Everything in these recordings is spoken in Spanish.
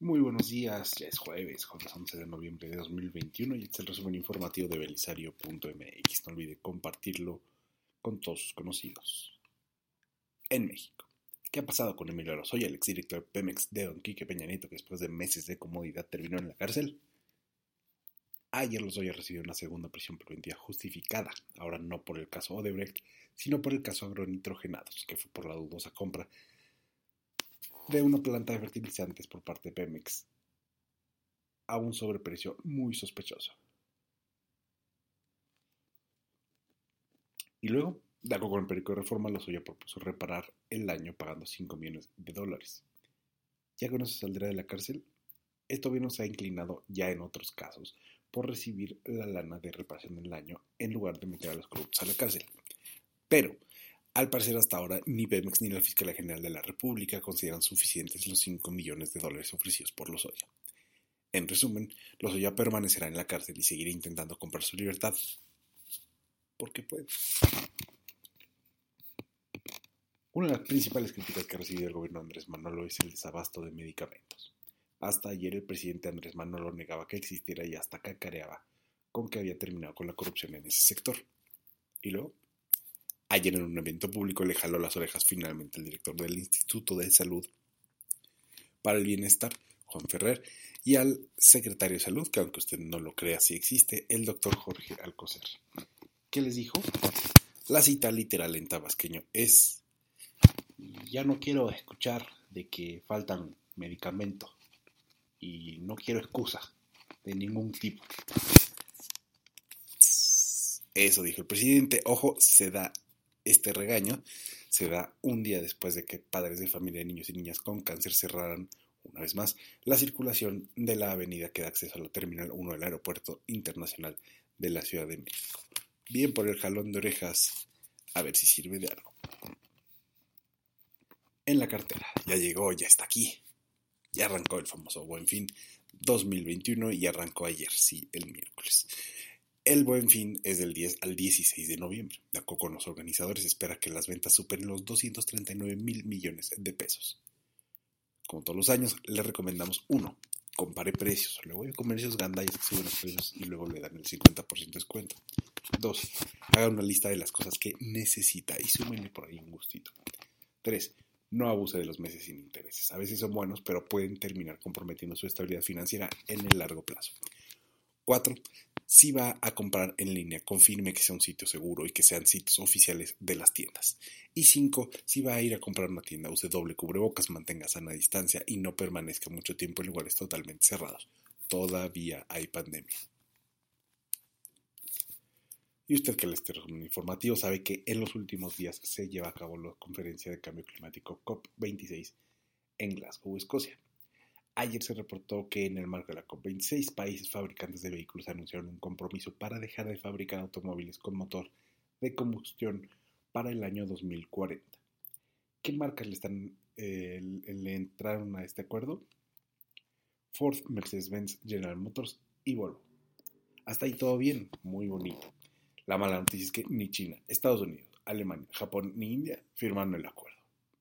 Muy buenos días, ya es jueves, jueves 11 de noviembre de 2021 y este es el resumen informativo de belisario.mx. No olvide compartirlo con todos sus conocidos. En México, ¿qué ha pasado con Emilio Lozoya, el exdirector de Pemex de Don Quique Peña Nieto, que después de meses de comodidad terminó en la cárcel? Ayer Lozoya recibió una segunda prisión preventiva justificada, ahora no por el caso Odebrecht, sino por el caso agronitrogenados, que fue por la dudosa compra de una planta de fertilizantes por parte de Pemex a un sobreprecio muy sospechoso. Y luego, de acuerdo con el periódico de Reforma, Lozoya propuso reparar el daño pagando 5 millones de dólares. Ya con eso saldrá de la cárcel, esto bien se ha inclinado ya en otros casos por recibir la lana de reparación del daño en lugar de meter a los corruptos a la cárcel. Pero, al parecer hasta ahora, ni Pemex ni la Fiscalía General de la República consideran suficientes los 5 millones de dólares ofrecidos por Lozoya. En resumen, Lozoya permanecerá en la cárcel y seguirá intentando comprar su libertad. Porque puede. Una de las principales críticas que ha recibido el gobierno de Andrés Manolo es el desabasto de medicamentos. Hasta ayer el presidente Andrés Manolo negaba que existiera y hasta cacareaba con que había terminado con la corrupción en ese sector. Y luego, Ayer en un evento público le jaló las orejas finalmente el director del Instituto de Salud para el Bienestar, Juan Ferrer, y al secretario de Salud, que aunque usted no lo crea, sí existe, el doctor Jorge Alcocer. ¿Qué les dijo? La cita literal en tabasqueño es, ya no quiero escuchar de que faltan medicamentos y no quiero excusa de ningún tipo. Eso dijo el presidente. Ojo, se da este regaño se da un día después de que padres de familia de niños y niñas con cáncer cerraran una vez más la circulación de la avenida que da acceso a la Terminal 1 del Aeropuerto Internacional de la Ciudad de México. Bien por el jalón de orejas, a ver si sirve de algo. En la cartera, ya llegó, ya está aquí. Ya arrancó el famoso Buen Fin 2021 y arrancó ayer, sí, el miércoles. El buen fin es del 10 al 16 de noviembre. De acuerdo con los organizadores, espera que las ventas superen los 239 mil millones de pesos. Como todos los años, le recomendamos uno, compare precios. Luego hay comercios gandallas que suben los precios y luego le dan el 50% de descuento. Dos, haga una lista de las cosas que necesita y súmenle por ahí un gustito. Tres, no abuse de los meses sin intereses. A veces son buenos, pero pueden terminar comprometiendo su estabilidad financiera en el largo plazo. 4. Si va a comprar en línea, confirme que sea un sitio seguro y que sean sitios oficiales de las tiendas. Y 5. Si va a ir a comprar una tienda, use doble cubrebocas, mantenga sana distancia y no permanezca mucho tiempo en lugares totalmente cerrados. Todavía hay pandemia. Y usted que le esté informativo sabe que en los últimos días se lleva a cabo la conferencia de cambio climático COP26 en Glasgow, Escocia. Ayer se reportó que en el marco de la COP26, países fabricantes de vehículos anunciaron un compromiso para dejar de fabricar automóviles con motor de combustión para el año 2040. ¿Qué marcas eh, le entraron a este acuerdo? Ford, Mercedes-Benz, General Motors y Volvo. Hasta ahí todo bien, muy bonito. La mala noticia es que ni China, Estados Unidos, Alemania, Japón ni India firmaron el acuerdo.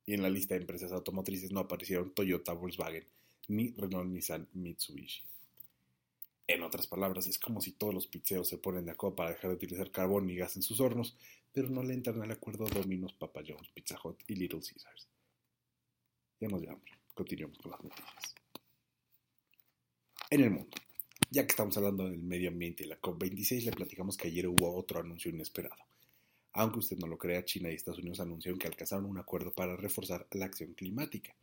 Y en la lista de empresas automotrices no aparecieron Toyota, Volkswagen, ni Renault, Nissan, Mitsubishi. En otras palabras, es como si todos los pizzeros se ponen de acuerdo para dejar de utilizar carbón y gas en sus hornos, pero no le entran al acuerdo Domino's, Papa John's, Pizza Hut y Little Caesars. Ya nos hambre. Continuemos con las noticias. En el mundo. Ya que estamos hablando del medio ambiente y la COP26, le platicamos que ayer hubo otro anuncio inesperado. Aunque usted no lo crea, China y Estados Unidos anunciaron que alcanzaron un acuerdo para reforzar la acción climática.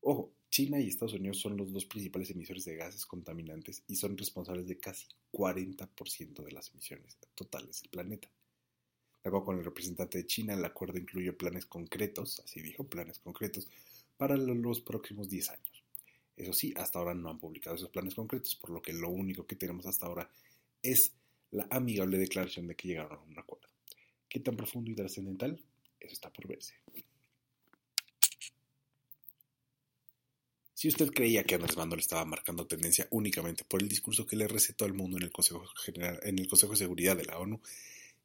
Ojo, China y Estados Unidos son los dos principales emisores de gases contaminantes y son responsables de casi 40% de las emisiones totales del planeta. De acuerdo con el representante de China, el acuerdo incluye planes concretos, así dijo, planes concretos, para los próximos 10 años. Eso sí, hasta ahora no han publicado esos planes concretos, por lo que lo único que tenemos hasta ahora es la amigable declaración de que llegaron a un acuerdo. ¿Qué tan profundo y trascendental? Eso está por verse. Si usted creía que Andrés Manuel estaba marcando tendencia únicamente por el discurso que le recetó al mundo en el Consejo, General, en el Consejo de Seguridad de la ONU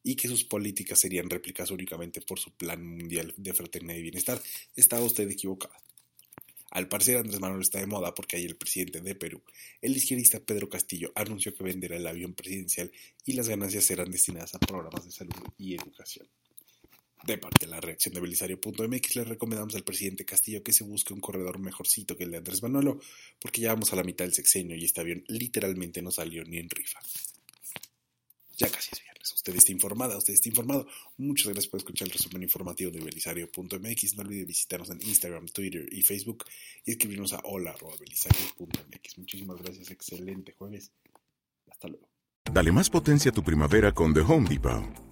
y que sus políticas serían réplicadas únicamente por su Plan Mundial de Fraternidad y Bienestar, estaba usted equivocado. Al parecer Andrés Manuel está de moda porque ayer el presidente de Perú, el izquierdista Pedro Castillo, anunció que venderá el avión presidencial y las ganancias serán destinadas a programas de salud y educación. De parte de la reacción de Belisario.mx le recomendamos al presidente Castillo que se busque un corredor mejorcito que el de Andrés Manuel, porque ya vamos a la mitad del sexenio y este avión literalmente no salió ni en rifa. Ya casi es viernes. Usted está informada, usted está informado. Muchas gracias por escuchar el resumen informativo de belisario.mx. No olvide visitarnos en Instagram, Twitter y Facebook y escribirnos a hola.belisario.mx. Muchísimas gracias. Excelente jueves. Hasta luego. Dale más potencia a tu primavera con The Home Depot.